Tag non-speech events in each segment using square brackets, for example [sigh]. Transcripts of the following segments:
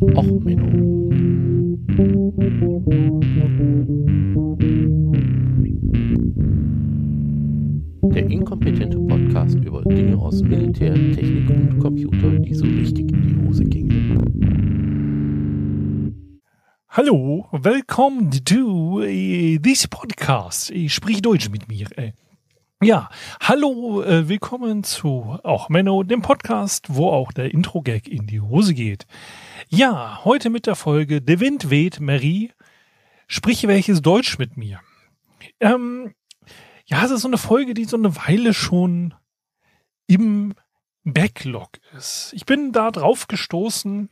Och, Menno. Der inkompetente Podcast über Dinge aus Militär, Technik und Computer, die so richtig in die Hose gingen. Hallo, willkommen to äh, this podcast. Ich sprich Deutsch mit mir. Äh. Ja, hallo, äh, willkommen zu auch Menno, dem Podcast, wo auch der Intro-Gag in die Hose geht. Ja, heute mit der Folge Der Wind weht, Marie, sprich welches Deutsch mit mir. Ähm, ja, es ist so eine Folge, die so eine Weile schon im Backlog ist. Ich bin da drauf gestoßen,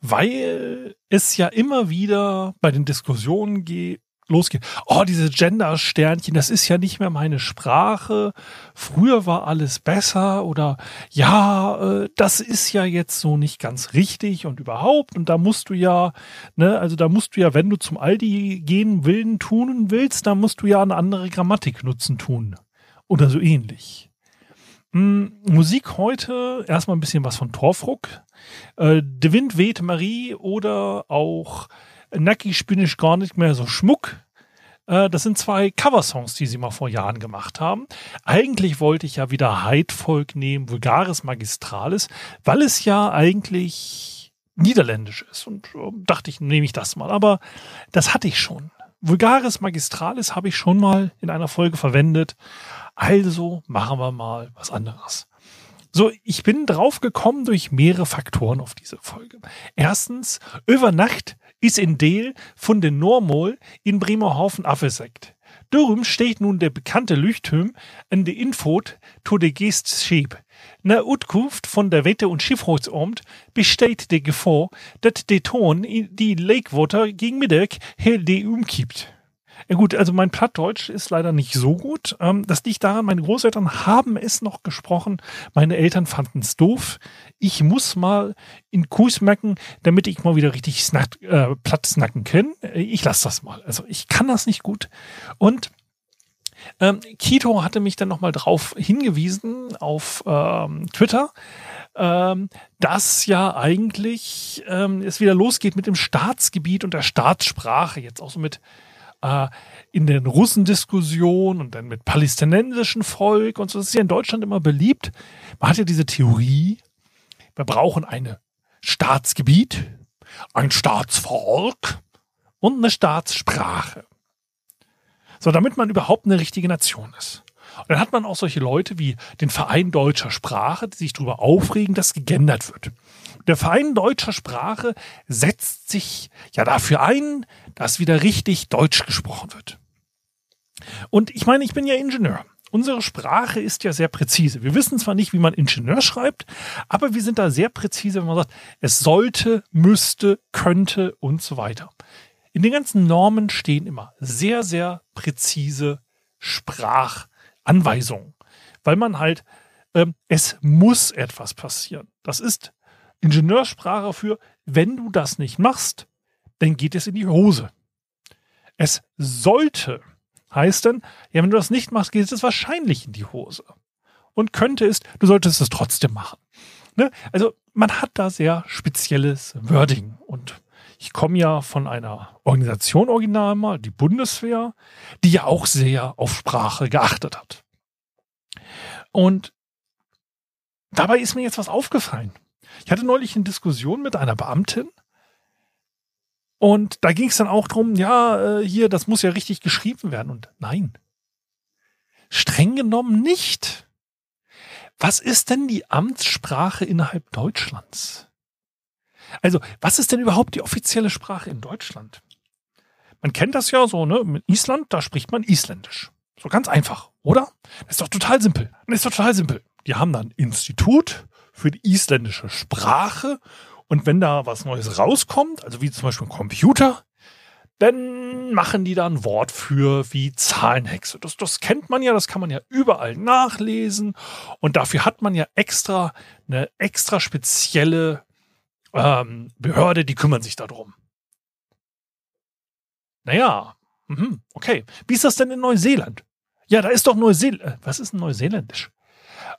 weil es ja immer wieder bei den Diskussionen geht, losgeht. Oh, diese Gender-Sternchen, das ist ja nicht mehr meine Sprache. Früher war alles besser oder ja, äh, das ist ja jetzt so nicht ganz richtig und überhaupt. Und da musst du ja, ne, also da musst du ja, wenn du zum Aldi gehen willen tun willst, da musst du ja eine andere Grammatik nutzen tun. Oder so ähnlich. Hm, Musik heute, erstmal ein bisschen was von Torfruck. Äh, De Wind weht Marie oder auch Nackig bin ich gar nicht mehr so schmuck. Äh, das sind zwei Coversongs, die sie mal vor Jahren gemacht haben. Eigentlich wollte ich ja wieder Heidvolk nehmen, Vulgaris Magistralis, weil es ja eigentlich niederländisch ist. Und äh, dachte ich, nehme ich das mal. Aber das hatte ich schon. Vulgaris Magistralis habe ich schon mal in einer Folge verwendet. Also machen wir mal was anderes. So, ich bin drauf gekommen durch mehrere Faktoren auf diese Folge. Erstens, über Nacht ist in Deel von den Normol in Bremerhaven afgesagt. Darum steht nun der bekannte Leuchtturm an der Infot to de Geest Schäb. Na Utkunft von der Wette- und Schifffahrtsamt besteht die Gefahr, dass der Ton die Lakewater gegen Mittag hell die umkippt. Ja gut, also mein Plattdeutsch ist leider nicht so gut. Ähm, das liegt daran, meine Großeltern haben es noch gesprochen. Meine Eltern fanden es doof. Ich muss mal in Kuss merken, damit ich mal wieder richtig snack, äh, platt snacken kann. Ich lasse das mal. Also ich kann das nicht gut. Und ähm, Kito hatte mich dann nochmal drauf hingewiesen auf ähm, Twitter, ähm, dass ja eigentlich ähm, es wieder losgeht mit dem Staatsgebiet und der Staatssprache, jetzt auch so mit äh, in den Russendiskussionen und dann mit palästinensischen Volk und so. Das ist ja in Deutschland immer beliebt. Man hat ja diese Theorie, wir brauchen ein Staatsgebiet, ein Staatsvolk und eine Staatssprache. So, damit man überhaupt eine richtige Nation ist. Und dann hat man auch solche Leute wie den Verein deutscher Sprache, die sich darüber aufregen, dass gegendert wird. Der Verein deutscher Sprache setzt sich ja dafür ein, dass wieder richtig Deutsch gesprochen wird. Und ich meine, ich bin ja Ingenieur. Unsere Sprache ist ja sehr präzise. Wir wissen zwar nicht, wie man Ingenieur schreibt, aber wir sind da sehr präzise, wenn man sagt, es sollte, müsste, könnte und so weiter. In den ganzen Normen stehen immer sehr, sehr präzise Sprachanweisungen, weil man halt, ähm, es muss etwas passieren. Das ist Ingenieursprache für, wenn du das nicht machst, dann geht es in die Hose. Es sollte heißt dann, ja, wenn du das nicht machst, geht es wahrscheinlich in die Hose. Und könnte ist, du solltest es trotzdem machen. Ne? Also man hat da sehr spezielles Wording. Und ich komme ja von einer Organisation original mal, die Bundeswehr, die ja auch sehr auf Sprache geachtet hat. Und dabei ist mir jetzt was aufgefallen. Ich hatte neulich eine Diskussion mit einer Beamtin und da ging es dann auch drum, ja, äh, hier, das muss ja richtig geschrieben werden. Und nein, streng genommen nicht. Was ist denn die Amtssprache innerhalb Deutschlands? Also, was ist denn überhaupt die offizielle Sprache in Deutschland? Man kennt das ja so, ne? Mit Island, da spricht man Isländisch. So ganz einfach, oder? Das ist doch total simpel. Das ist doch total simpel. Die haben dann Institut für die isländische Sprache. Und wenn da was Neues rauskommt, also wie zum Beispiel ein Computer, dann machen die da ein Wort für wie Zahlenhexe. Das, das kennt man ja, das kann man ja überall nachlesen. Und dafür hat man ja extra eine extra spezielle ähm, Behörde, die kümmern sich darum. Naja, mhm, okay. Wie ist das denn in Neuseeland? Ja, da ist doch Neuseeland. Äh, was ist ein Neuseeländisch?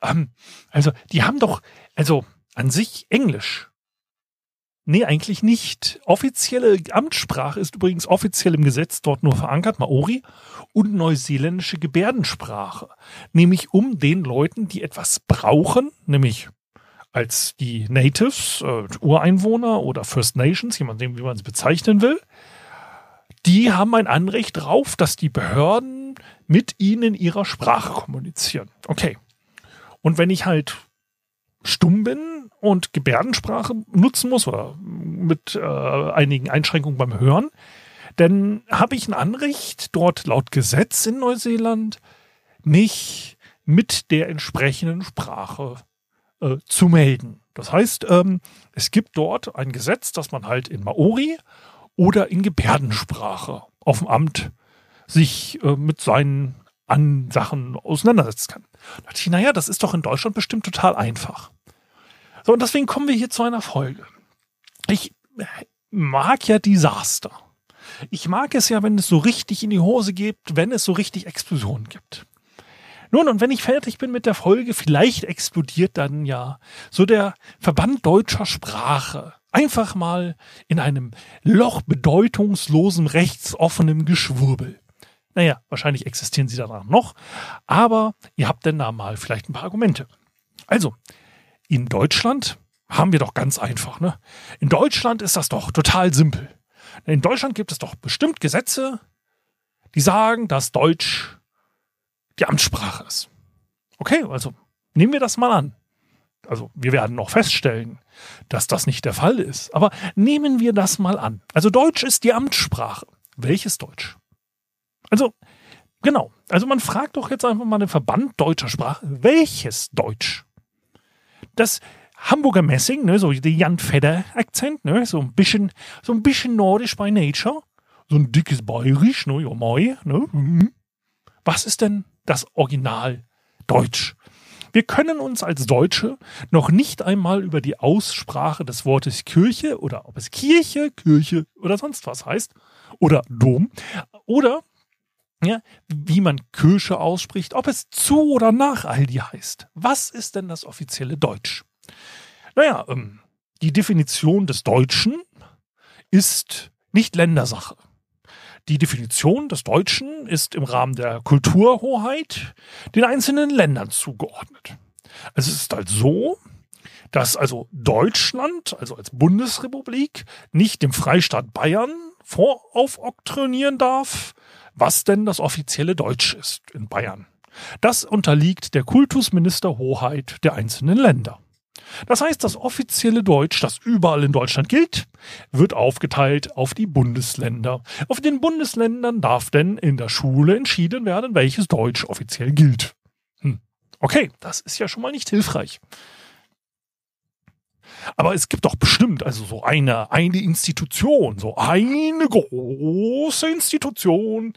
Ähm, also, die haben doch, also an sich Englisch. Nee, eigentlich nicht. Offizielle Amtssprache ist übrigens offiziell im Gesetz dort nur verankert, Maori, und neuseeländische Gebärdensprache. Nämlich um den Leuten, die etwas brauchen, nämlich als die Natives, äh, Ureinwohner oder First Nations, jemand, wie man es bezeichnen will, die haben ein Anrecht darauf, dass die Behörden mit ihnen in ihrer Sprache kommunizieren. Okay. Und wenn ich halt stumm bin und Gebärdensprache nutzen muss oder mit äh, einigen Einschränkungen beim Hören, dann habe ich ein Anrecht, dort laut Gesetz in Neuseeland mich mit der entsprechenden Sprache äh, zu melden. Das heißt, ähm, es gibt dort ein Gesetz, dass man halt in Maori oder in Gebärdensprache auf dem Amt sich äh, mit seinen an Sachen auseinandersetzen kann. Da dachte ich, naja, das ist doch in Deutschland bestimmt total einfach. So, und deswegen kommen wir hier zu einer Folge. Ich mag ja Desaster. Ich mag es ja, wenn es so richtig in die Hose geht, wenn es so richtig Explosionen gibt. Nun, und wenn ich fertig bin mit der Folge, vielleicht explodiert dann ja so der Verband deutscher Sprache. Einfach mal in einem Loch bedeutungslosem, rechtsoffenem Geschwurbel. Naja, wahrscheinlich existieren sie danach noch, aber ihr habt denn da mal vielleicht ein paar Argumente. Also, in Deutschland haben wir doch ganz einfach, ne? In Deutschland ist das doch total simpel. In Deutschland gibt es doch bestimmt Gesetze, die sagen, dass Deutsch die Amtssprache ist. Okay, also nehmen wir das mal an. Also wir werden noch feststellen, dass das nicht der Fall ist. Aber nehmen wir das mal an. Also Deutsch ist die Amtssprache. Welches Deutsch? Also genau. Also man fragt doch jetzt einfach mal den Verband deutscher Sprache. Welches Deutsch? das Hamburger Messing, ne, so der Jan Fedder-Akzent, ne, so ein bisschen, so ein bisschen nordisch by nature, so ein dickes Bayerisch, ne, ja, moi, ne. Mhm. Was ist denn das Original Deutsch? Wir können uns als Deutsche noch nicht einmal über die Aussprache des Wortes Kirche oder ob es Kirche, Kirche oder sonst was heißt oder Dom oder ja, wie man Kirche ausspricht, ob es zu oder nach Aldi heißt. Was ist denn das offizielle Deutsch? Naja, ähm, die Definition des Deutschen ist nicht Ländersache. Die Definition des Deutschen ist im Rahmen der Kulturhoheit den einzelnen Ländern zugeordnet. Also es ist halt so, dass also Deutschland, also als Bundesrepublik, nicht dem Freistaat Bayern voraufoktronieren darf, was denn das offizielle Deutsch ist in Bayern. Das unterliegt der Kultusministerhoheit der einzelnen Länder. Das heißt, das offizielle Deutsch, das überall in Deutschland gilt, wird aufgeteilt auf die Bundesländer. Auf den Bundesländern darf denn in der Schule entschieden werden, welches Deutsch offiziell gilt. Hm. Okay, das ist ja schon mal nicht hilfreich. Aber es gibt doch bestimmt also so eine, eine Institution, so eine große Institution,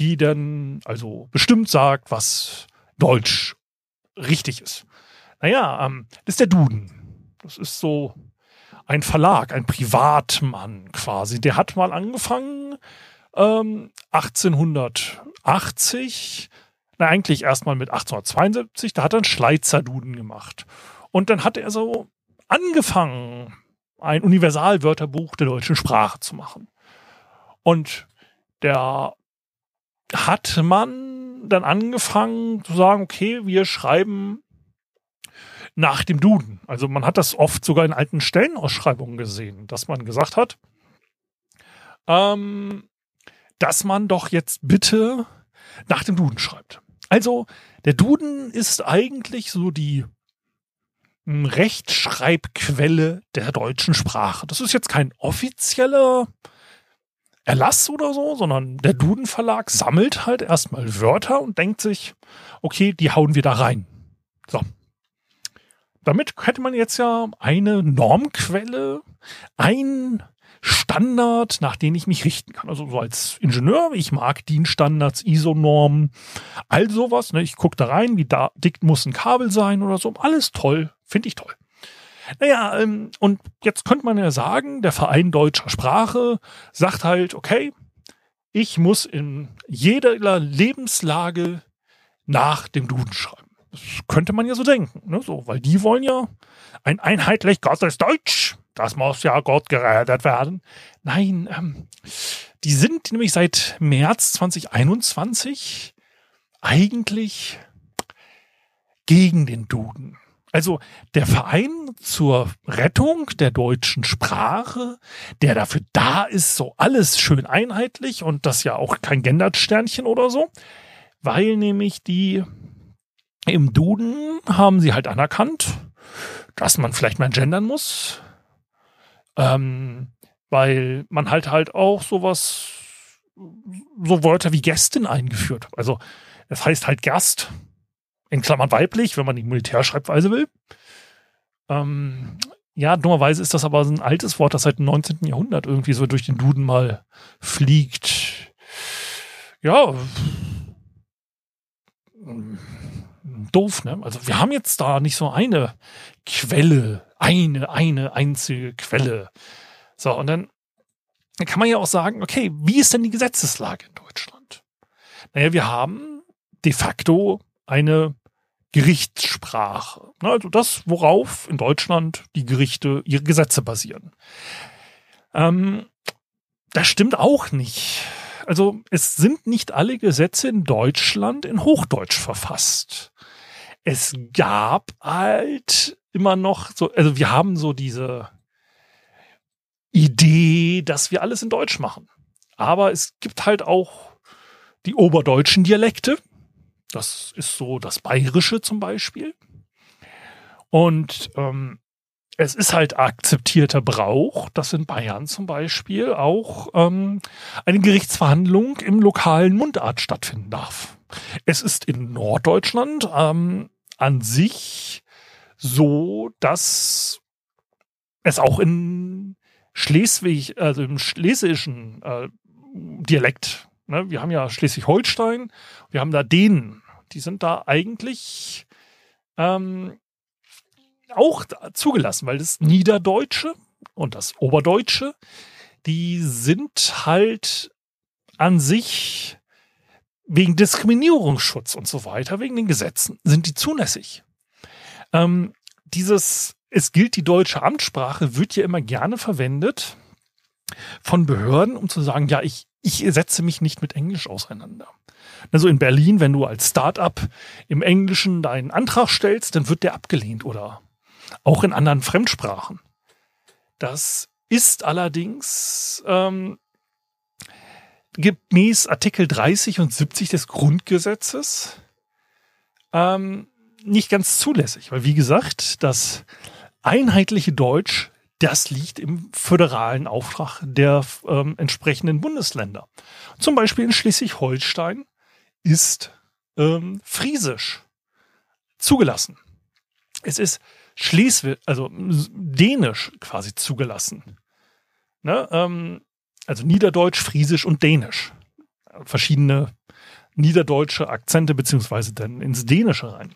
die dann also bestimmt sagt, was Deutsch richtig ist. Naja, ähm, das ist der Duden. Das ist so ein Verlag, ein Privatmann quasi. Der hat mal angefangen ähm, 1880, na eigentlich erstmal mit 1872, da hat er einen Schleizer Duden gemacht. Und dann hat er so angefangen, ein Universalwörterbuch der deutschen Sprache zu machen. Und der hat man dann angefangen zu sagen, okay, wir schreiben nach dem Duden. Also man hat das oft sogar in alten Stellenausschreibungen gesehen, dass man gesagt hat, ähm, dass man doch jetzt bitte nach dem Duden schreibt. Also der Duden ist eigentlich so die Rechtschreibquelle der deutschen Sprache. Das ist jetzt kein offizieller Erlass oder so, sondern der Duden Verlag sammelt halt erstmal Wörter und denkt sich, okay, die hauen wir da rein. So. Damit hätte man jetzt ja eine Normquelle, ein Standard, nach den ich mich richten kann. Also so als Ingenieur, ich mag DIN-Standards, ISO-Normen, all sowas. Ne? Ich gucke da rein, wie da dick muss ein Kabel sein oder so. Alles toll, finde ich toll. Naja, ähm, und jetzt könnte man ja sagen, der Verein deutscher Sprache sagt halt, okay, ich muss in jeder Lebenslage nach dem Duden schreiben. Das könnte man ja so denken, ne? so, weil die wollen ja ein einheitlich Gottes Deutsch das muss ja Gott gerettet werden. Nein, ähm, die sind nämlich seit März 2021 eigentlich gegen den Duden. Also der Verein zur Rettung der deutschen Sprache, der dafür da ist, so alles schön einheitlich und das ja auch kein Gendersternchen oder so, weil nämlich die im Duden haben sie halt anerkannt, dass man vielleicht mal gendern muss, ähm, weil man halt halt auch sowas, so Wörter wie Gästin eingeführt. Also es heißt halt Gast, in Klammern weiblich, wenn man die Militärschreibweise will. Ähm, ja, dummerweise ist das aber ein altes Wort, das seit dem 19. Jahrhundert irgendwie so durch den Duden mal fliegt. Ja, doof, ne? Also wir haben jetzt da nicht so eine Quelle, eine, eine einzige Quelle. So, und dann kann man ja auch sagen, okay, wie ist denn die Gesetzeslage in Deutschland? Naja, wir haben de facto eine Gerichtssprache. Also das, worauf in Deutschland die Gerichte ihre Gesetze basieren. Ähm, das stimmt auch nicht. Also es sind nicht alle Gesetze in Deutschland in Hochdeutsch verfasst. Es gab halt immer noch so, also wir haben so diese Idee, dass wir alles in Deutsch machen. Aber es gibt halt auch die oberdeutschen Dialekte, das ist so das Bayerische zum Beispiel. Und ähm, es ist halt akzeptierter Brauch, dass in Bayern zum Beispiel auch ähm, eine Gerichtsverhandlung im lokalen Mundart stattfinden darf. Es ist in Norddeutschland ähm, an sich so, dass es auch in Schleswig, also im schlesischen äh, Dialekt, ne, wir haben ja Schleswig-Holstein, wir haben da den die sind da eigentlich ähm, auch zugelassen, weil das Niederdeutsche und das Oberdeutsche, die sind halt an sich wegen Diskriminierungsschutz und so weiter, wegen den Gesetzen, sind die zulässig. Ähm, dieses, es gilt die deutsche Amtssprache, wird ja immer gerne verwendet von Behörden, um zu sagen, ja, ich, ich setze mich nicht mit Englisch auseinander. Also in Berlin, wenn du als Start-up im Englischen deinen Antrag stellst, dann wird der abgelehnt oder auch in anderen Fremdsprachen. Das ist allerdings ähm, gemäß Artikel 30 und 70 des Grundgesetzes ähm, nicht ganz zulässig, weil wie gesagt, das einheitliche Deutsch, das liegt im föderalen Auftrag der ähm, entsprechenden Bundesländer. Zum Beispiel in Schleswig-Holstein ist ähm, Friesisch zugelassen. Es ist Schleswig, also Dänisch quasi zugelassen. Ne? Ähm, also Niederdeutsch, Friesisch und Dänisch. Verschiedene niederdeutsche Akzente beziehungsweise dann ins Dänische rein.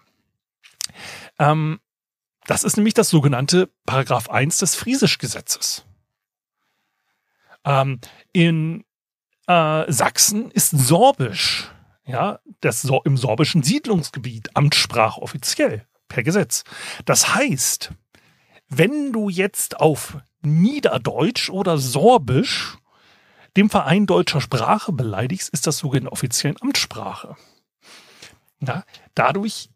Ähm, das ist nämlich das sogenannte Paragraph 1 des Friesischgesetzes. Ähm, in äh, Sachsen ist Sorbisch ja, das so im sorbischen Siedlungsgebiet Amtssprache offiziell per Gesetz. Das heißt, wenn du jetzt auf Niederdeutsch oder Sorbisch dem Verein deutscher Sprache beleidigst, ist das sogar in offiziellen Amtssprache. Ja, dadurch,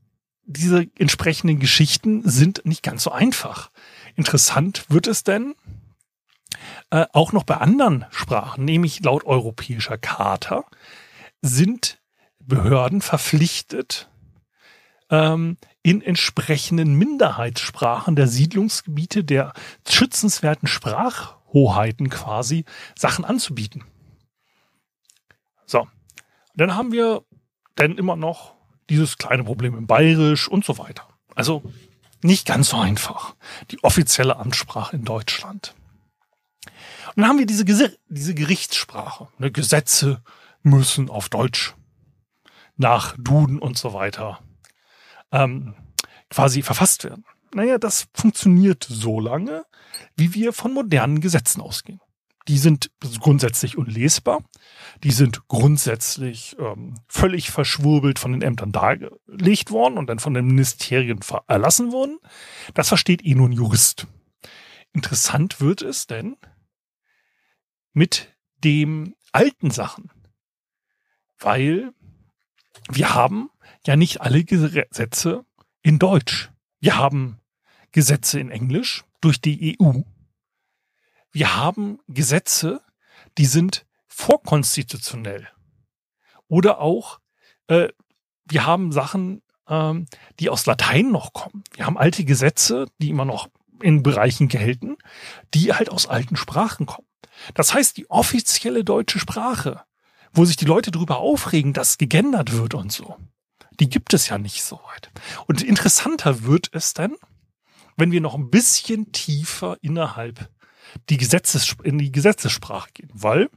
diese entsprechenden Geschichten sind nicht ganz so einfach. Interessant wird es denn äh, auch noch bei anderen Sprachen, nämlich laut europäischer Charta, sind Behörden verpflichtet, ähm, in entsprechenden Minderheitssprachen der Siedlungsgebiete der schützenswerten Sprachhoheiten quasi Sachen anzubieten. So, dann haben wir dann immer noch dieses kleine Problem im Bayerisch und so weiter. Also nicht ganz so einfach. Die offizielle Amtssprache in Deutschland. Und dann haben wir diese, diese Gerichtssprache. Ne, Gesetze müssen auf Deutsch nach Duden und so weiter ähm, quasi verfasst werden. Naja, das funktioniert so lange, wie wir von modernen Gesetzen ausgehen. Die sind grundsätzlich unlesbar. Die sind grundsätzlich ähm, völlig verschwurbelt von den Ämtern dargelegt worden und dann von den Ministerien erlassen worden. Das versteht eh nur ein Jurist. interessant wird es denn mit dem alten Sachen, weil wir haben ja nicht alle Gesetze in Deutsch. Wir haben Gesetze in Englisch durch die EU. Wir haben Gesetze, die sind vorkonstitutionell. Oder auch, äh, wir haben Sachen, ähm, die aus Latein noch kommen. Wir haben alte Gesetze, die immer noch in Bereichen gelten, die halt aus alten Sprachen kommen. Das heißt, die offizielle deutsche Sprache, wo sich die Leute darüber aufregen, dass gegendert wird und so, die gibt es ja nicht so weit. Und interessanter wird es dann, wenn wir noch ein bisschen tiefer innerhalb die Gesetzes, in die Gesetzessprache gehen. Weil,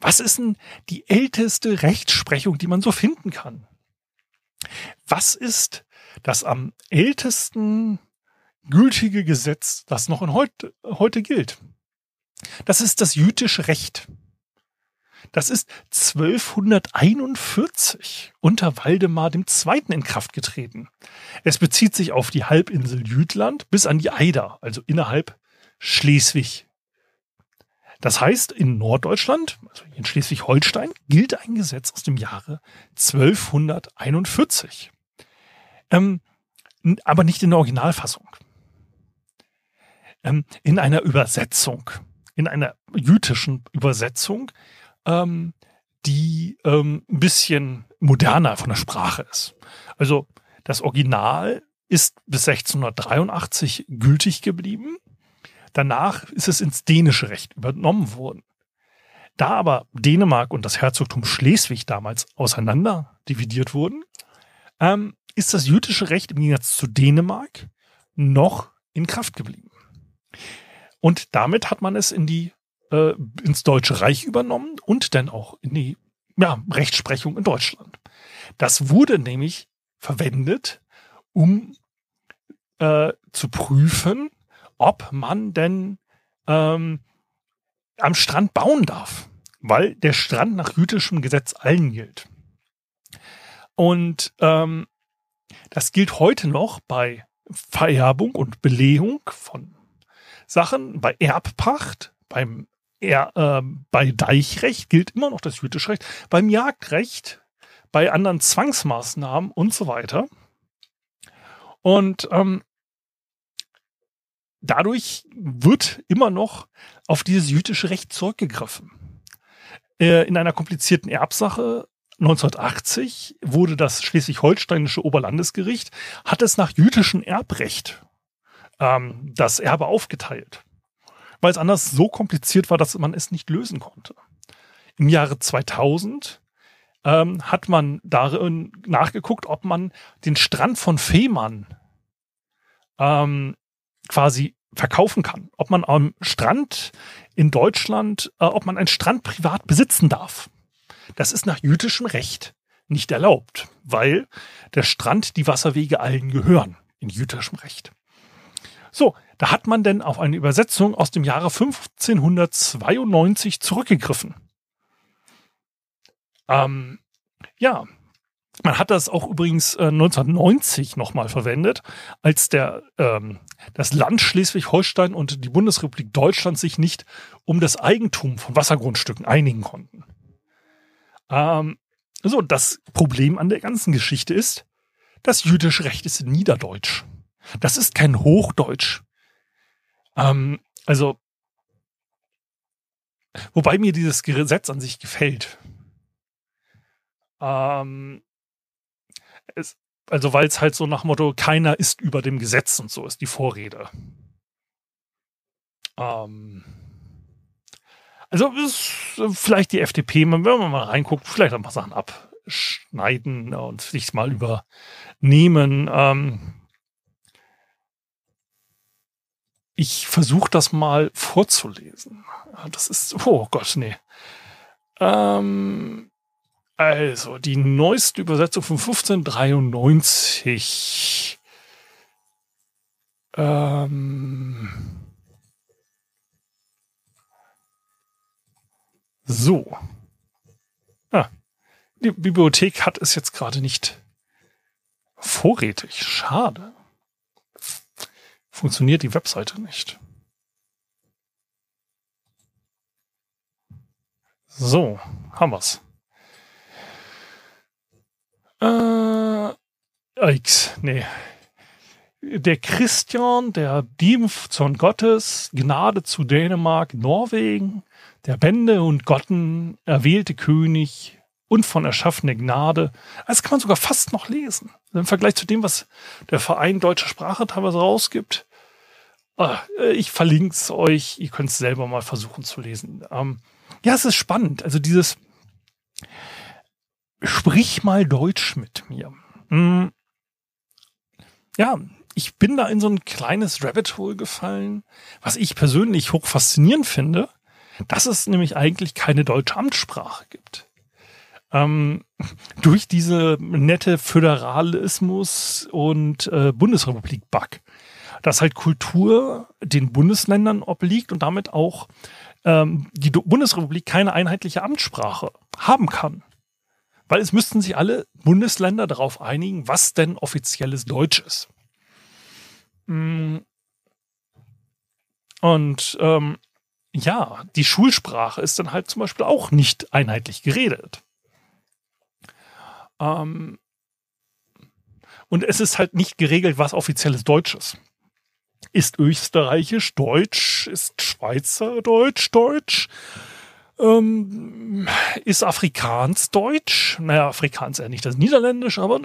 was ist denn die älteste Rechtsprechung, die man so finden kann? Was ist das am ältesten gültige Gesetz, das noch in heute, heute gilt? Das ist das jüdische Recht. Das ist 1241 unter Waldemar II. in Kraft getreten. Es bezieht sich auf die Halbinsel Jütland bis an die Eider, also innerhalb Schleswig. Das heißt, in Norddeutschland, also in Schleswig-Holstein, gilt ein Gesetz aus dem Jahre 1241. Ähm, aber nicht in der Originalfassung. Ähm, in einer Übersetzung, in einer jüdischen Übersetzung ähm, die ähm, ein bisschen moderner von der Sprache ist. Also das Original ist bis 1683 gültig geblieben. Danach ist es ins dänische Recht übernommen worden. Da aber Dänemark und das Herzogtum Schleswig damals auseinander dividiert wurden, ähm, ist das jüdische Recht im Gegensatz zu Dänemark noch in Kraft geblieben. Und damit hat man es in die äh, ins Deutsche Reich übernommen und dann auch in die ja, Rechtsprechung in Deutschland. Das wurde nämlich verwendet, um äh, zu prüfen, ob man denn ähm, am Strand bauen darf, weil der Strand nach jüdischem Gesetz allen gilt. Und ähm, das gilt heute noch bei Vererbung und Belegung von Sachen, bei Erbpacht, beim er, äh, bei Deichrecht gilt immer noch das jüdische Recht, beim Jagdrecht, bei anderen Zwangsmaßnahmen und so weiter. Und ähm, dadurch wird immer noch auf dieses jüdische Recht zurückgegriffen. Äh, in einer komplizierten Erbsache 1980 wurde das schleswig-holsteinische Oberlandesgericht, hat es nach jüdischem Erbrecht ähm, das Erbe aufgeteilt weil es anders so kompliziert war, dass man es nicht lösen konnte. Im Jahre 2000 ähm, hat man darin nachgeguckt, ob man den Strand von Fehmarn ähm, quasi verkaufen kann. Ob man am Strand in Deutschland, äh, ob man einen Strand privat besitzen darf. Das ist nach jüdischem Recht nicht erlaubt, weil der Strand die Wasserwege allen gehören in jüdischem Recht. So, da hat man denn auf eine Übersetzung aus dem Jahre 1592 zurückgegriffen. Ähm, ja, man hat das auch übrigens äh, 1990 nochmal verwendet, als der, ähm, das Land Schleswig-Holstein und die Bundesrepublik Deutschland sich nicht um das Eigentum von Wassergrundstücken einigen konnten. Ähm, so, das Problem an der ganzen Geschichte ist, das jüdische Recht ist Niederdeutsch. Das ist kein Hochdeutsch. Ähm, also, wobei mir dieses Gesetz an sich gefällt. Ähm, es, also, weil es halt so nach Motto, keiner ist über dem Gesetz und so ist die Vorrede. Ähm, also, ist vielleicht die FDP, wenn man mal reinguckt, vielleicht ein paar Sachen abschneiden und sich mal übernehmen. Ähm, ich versuche das mal vorzulesen. Das ist, oh Gott, nee. Ähm, also, die neueste Übersetzung von 1593. Ähm, so. Ah, die Bibliothek hat es jetzt gerade nicht vorrätig. Schade funktioniert die Webseite nicht. So, haben wir's. Äh, X, nee. Der Christian, der Dienstsohn Gottes, Gnade zu Dänemark, Norwegen, der Bände und Gotten, erwählte König und von erschaffener Gnade. Das kann man sogar fast noch lesen. Im Vergleich zu dem, was der Verein Deutsche Sprache teilweise rausgibt. Ah, ich verlinke es euch. Ihr könnt es selber mal versuchen zu lesen. Ähm, ja, es ist spannend. Also dieses Sprich mal Deutsch mit mir. Hm. Ja, ich bin da in so ein kleines Rabbit Hole gefallen, was ich persönlich hoch faszinierend finde, dass es nämlich eigentlich keine deutsche Amtssprache gibt. Ähm, [laughs] durch diese nette Föderalismus und äh, Bundesrepublik-Bug, dass halt Kultur den Bundesländern obliegt und damit auch ähm, die Bundesrepublik keine einheitliche Amtssprache haben kann. Weil es müssten sich alle Bundesländer darauf einigen, was denn offizielles Deutsch ist. Mm. Und ähm, ja, die Schulsprache ist dann halt zum Beispiel auch nicht einheitlich geredet. Ähm, und es ist halt nicht geregelt, was offizielles Deutsch ist. Ist österreichisch Deutsch? Ist Schweizer Deutsch Deutsch? Ähm, ist Afrikaans Deutsch? Naja, Afrikaans eher nicht das Niederländisch, aber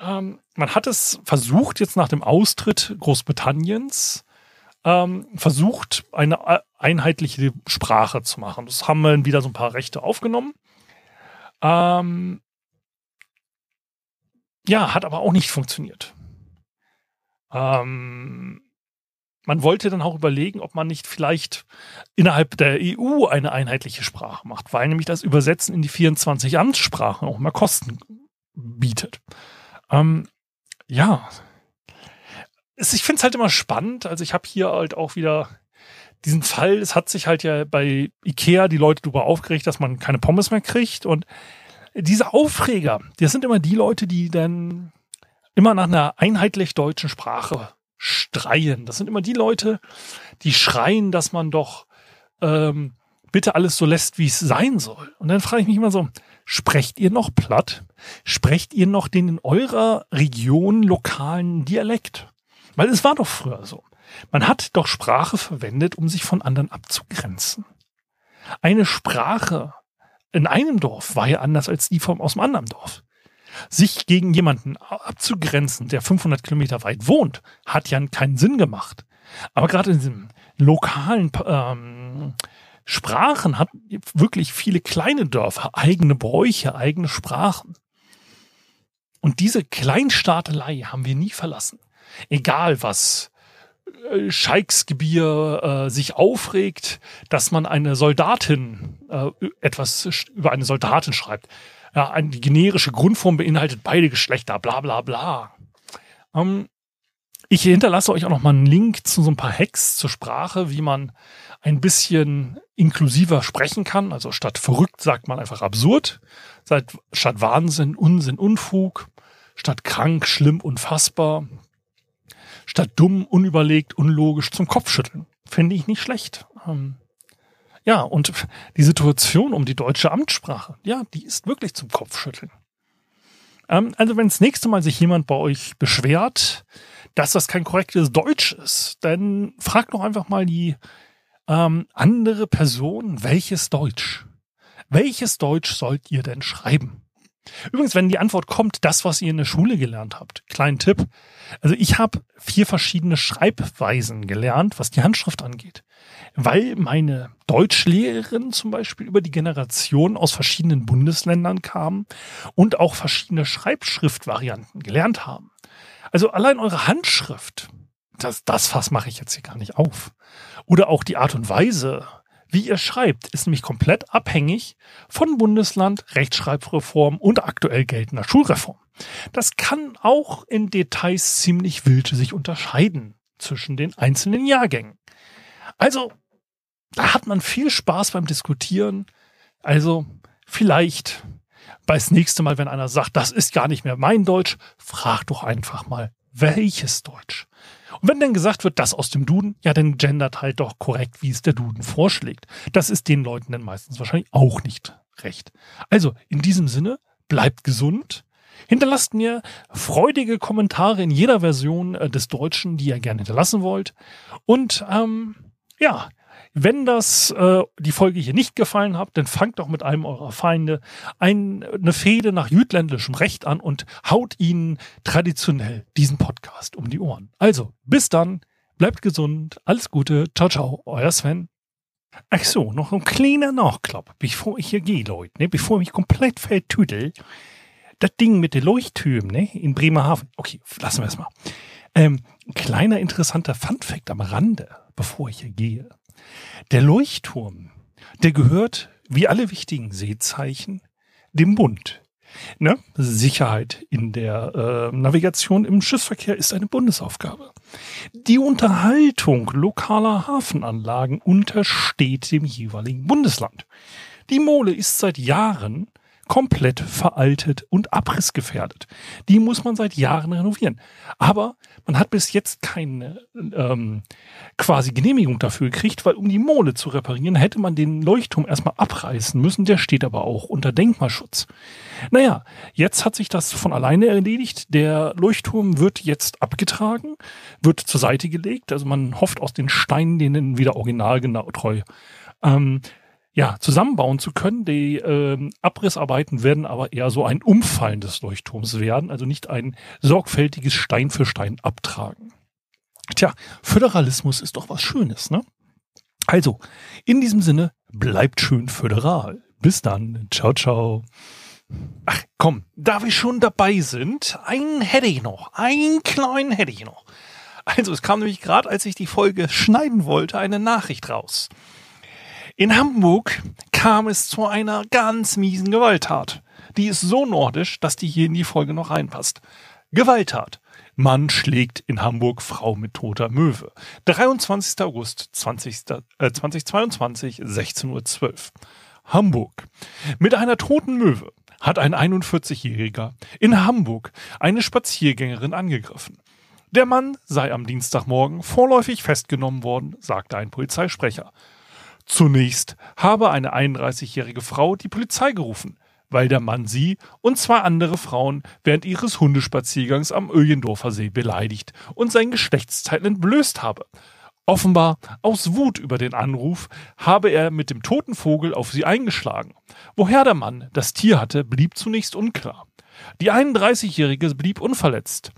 ähm, man hat es versucht, jetzt nach dem Austritt Großbritanniens, ähm, versucht, eine einheitliche Sprache zu machen. Das haben wir wieder so ein paar Rechte aufgenommen. Ähm, ja, hat aber auch nicht funktioniert. Ähm, man wollte dann auch überlegen, ob man nicht vielleicht innerhalb der EU eine einheitliche Sprache macht, weil nämlich das Übersetzen in die 24 Amtssprachen auch mehr Kosten bietet. Ähm, ja, ich finde es halt immer spannend. Also ich habe hier halt auch wieder diesen Fall, es hat sich halt ja bei Ikea die Leute darüber aufgeregt, dass man keine Pommes mehr kriegt. Und diese Aufreger, das sind immer die Leute, die dann immer nach einer einheitlich deutschen Sprache streien. Das sind immer die Leute, die schreien, dass man doch ähm, bitte alles so lässt, wie es sein soll. Und dann frage ich mich immer so, Sprecht ihr noch platt? Sprecht ihr noch den in eurer Region lokalen Dialekt? Weil es war doch früher so. Man hat doch Sprache verwendet, um sich von anderen abzugrenzen. Eine Sprache in einem Dorf war ja anders als die vom, aus dem anderen Dorf. Sich gegen jemanden abzugrenzen, der 500 Kilometer weit wohnt, hat ja keinen Sinn gemacht. Aber gerade in diesem lokalen ähm, Sprachen hat wirklich viele kleine Dörfer, eigene Bräuche, eigene Sprachen. Und diese Kleinstaatelei haben wir nie verlassen. Egal was äh, Scheiksgebier äh, sich aufregt, dass man eine Soldatin äh, etwas über eine Soldatin schreibt. Ja, die generische Grundform beinhaltet beide Geschlechter, bla bla bla. Ähm, ich hinterlasse euch auch noch mal einen Link zu so ein paar Hacks zur Sprache, wie man ein bisschen inklusiver sprechen kann. Also statt verrückt sagt man einfach absurd. Statt Wahnsinn, Unsinn, Unfug. Statt krank, schlimm, unfassbar. Statt dumm, unüberlegt, unlogisch zum Kopfschütteln. Finde ich nicht schlecht. Ähm, ja, und die Situation um die deutsche Amtssprache, ja, die ist wirklich zum Kopfschütteln. Ähm, also wenn das nächste Mal sich jemand bei euch beschwert, dass das kein korrektes Deutsch ist, dann fragt doch einfach mal die ähm, andere Person, welches Deutsch? Welches Deutsch sollt ihr denn schreiben? Übrigens, wenn die Antwort kommt, das, was ihr in der Schule gelernt habt, kleinen Tipp. Also ich habe vier verschiedene Schreibweisen gelernt, was die Handschrift angeht. Weil meine Deutschlehrerin zum Beispiel über die Generation aus verschiedenen Bundesländern kam und auch verschiedene Schreibschriftvarianten gelernt haben. Also allein eure Handschrift das, das Fass mache ich jetzt hier gar nicht auf. Oder auch die Art und Weise, wie ihr schreibt, ist nämlich komplett abhängig von Bundesland, Rechtschreibreform und aktuell geltender Schulreform. Das kann auch in Details ziemlich wild sich unterscheiden zwischen den einzelnen Jahrgängen. Also, da hat man viel Spaß beim Diskutieren. Also, vielleicht das nächste Mal, wenn einer sagt, das ist gar nicht mehr mein Deutsch, frag doch einfach mal, welches Deutsch? Und wenn dann gesagt wird, das aus dem Duden, ja, dann gendert halt doch korrekt, wie es der Duden vorschlägt. Das ist den Leuten dann meistens wahrscheinlich auch nicht recht. Also, in diesem Sinne, bleibt gesund. Hinterlasst mir freudige Kommentare in jeder Version äh, des Deutschen, die ihr gerne hinterlassen wollt. Und ähm, ja, wenn das äh, die Folge hier nicht gefallen hat, dann fangt doch mit einem eurer Feinde ein, eine Fehde nach jütländischem Recht an und haut ihnen traditionell diesen Podcast um die Ohren. Also, bis dann, bleibt gesund, alles Gute, ciao, ciao, euer Sven. Ach so, noch ein kleiner Nachklapp, bevor ich hier gehe, Leute, ne, bevor ich mich komplett vertüdel. Das Ding mit den Leuchttürmen, ne, in Bremerhaven. Okay, lassen wir es mal. Ähm, kleiner interessanter Funfact am Rande, bevor ich hier gehe. Der Leuchtturm, der gehört, wie alle wichtigen Seezeichen, dem Bund. Ne? Sicherheit in der äh, Navigation im Schiffsverkehr ist eine Bundesaufgabe. Die Unterhaltung lokaler Hafenanlagen untersteht dem jeweiligen Bundesland. Die Mole ist seit Jahren komplett veraltet und abrissgefährdet. Die muss man seit Jahren renovieren. Aber man hat bis jetzt keine ähm, quasi Genehmigung dafür gekriegt, weil um die Mole zu reparieren, hätte man den Leuchtturm erstmal abreißen müssen. Der steht aber auch unter Denkmalschutz. Naja, jetzt hat sich das von alleine erledigt. Der Leuchtturm wird jetzt abgetragen, wird zur Seite gelegt. Also man hofft aus den Steinen, denen wieder originalgenau treu ähm, ja, zusammenbauen zu können. Die äh, Abrissarbeiten werden aber eher so ein Umfallen des Leuchtturms werden, also nicht ein sorgfältiges Stein für Stein abtragen. Tja, Föderalismus ist doch was Schönes, ne? Also, in diesem Sinne, bleibt schön föderal. Bis dann. Ciao, ciao. Ach, komm, da wir schon dabei sind, einen hätte ich noch. Einen kleinen hätte ich noch. Also, es kam nämlich gerade, als ich die Folge schneiden wollte, eine Nachricht raus. In Hamburg kam es zu einer ganz miesen Gewalttat. Die ist so nordisch, dass die hier in die Folge noch reinpasst. Gewalttat. Mann schlägt in Hamburg Frau mit toter Möwe. 23. August 20, äh, 2022, 16.12 Uhr. Hamburg. Mit einer toten Möwe hat ein 41-Jähriger in Hamburg eine Spaziergängerin angegriffen. Der Mann sei am Dienstagmorgen vorläufig festgenommen worden, sagte ein Polizeisprecher. Zunächst habe eine 31-jährige Frau die Polizei gerufen, weil der Mann sie und zwei andere Frauen während ihres Hundespaziergangs am Öjendorfer See beleidigt und sein Geschlechtsteil entblößt habe. Offenbar aus Wut über den Anruf habe er mit dem toten Vogel auf sie eingeschlagen. Woher der Mann das Tier hatte, blieb zunächst unklar. Die 31-Jährige blieb unverletzt.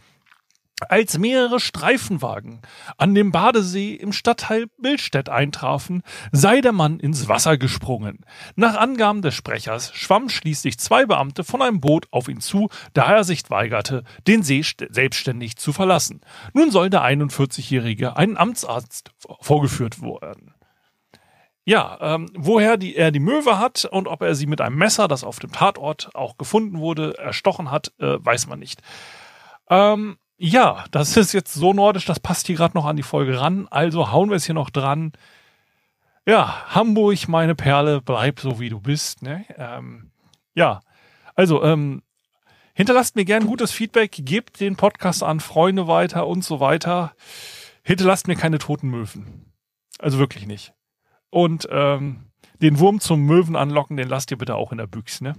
Als mehrere Streifenwagen an dem Badesee im Stadtteil Billstedt eintrafen, sei der Mann ins Wasser gesprungen. Nach Angaben des Sprechers schwammen schließlich zwei Beamte von einem Boot auf ihn zu, da er sich weigerte, den See selbstständig zu verlassen. Nun soll der 41-Jährige einen Amtsarzt vorgeführt werden. Ja, ähm, woher die, er die Möwe hat und ob er sie mit einem Messer, das auf dem Tatort auch gefunden wurde, erstochen hat, äh, weiß man nicht. Ähm, ja, das ist jetzt so nordisch, das passt hier gerade noch an die Folge ran. Also hauen wir es hier noch dran. Ja, Hamburg, meine Perle, bleib so wie du bist. Ne? Ähm, ja, also ähm, hinterlasst mir gerne gutes Feedback, gebt den Podcast an Freunde weiter und so weiter. Hinterlasst mir keine toten Möwen. Also wirklich nicht. Und ähm, den Wurm zum Möwen anlocken, den lasst ihr bitte auch in der Büchse, ne?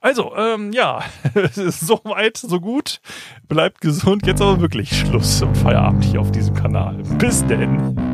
Also, ähm, ja, [laughs] so weit, so gut. Bleibt gesund. Jetzt aber wirklich Schluss und Feierabend hier auf diesem Kanal. Bis denn.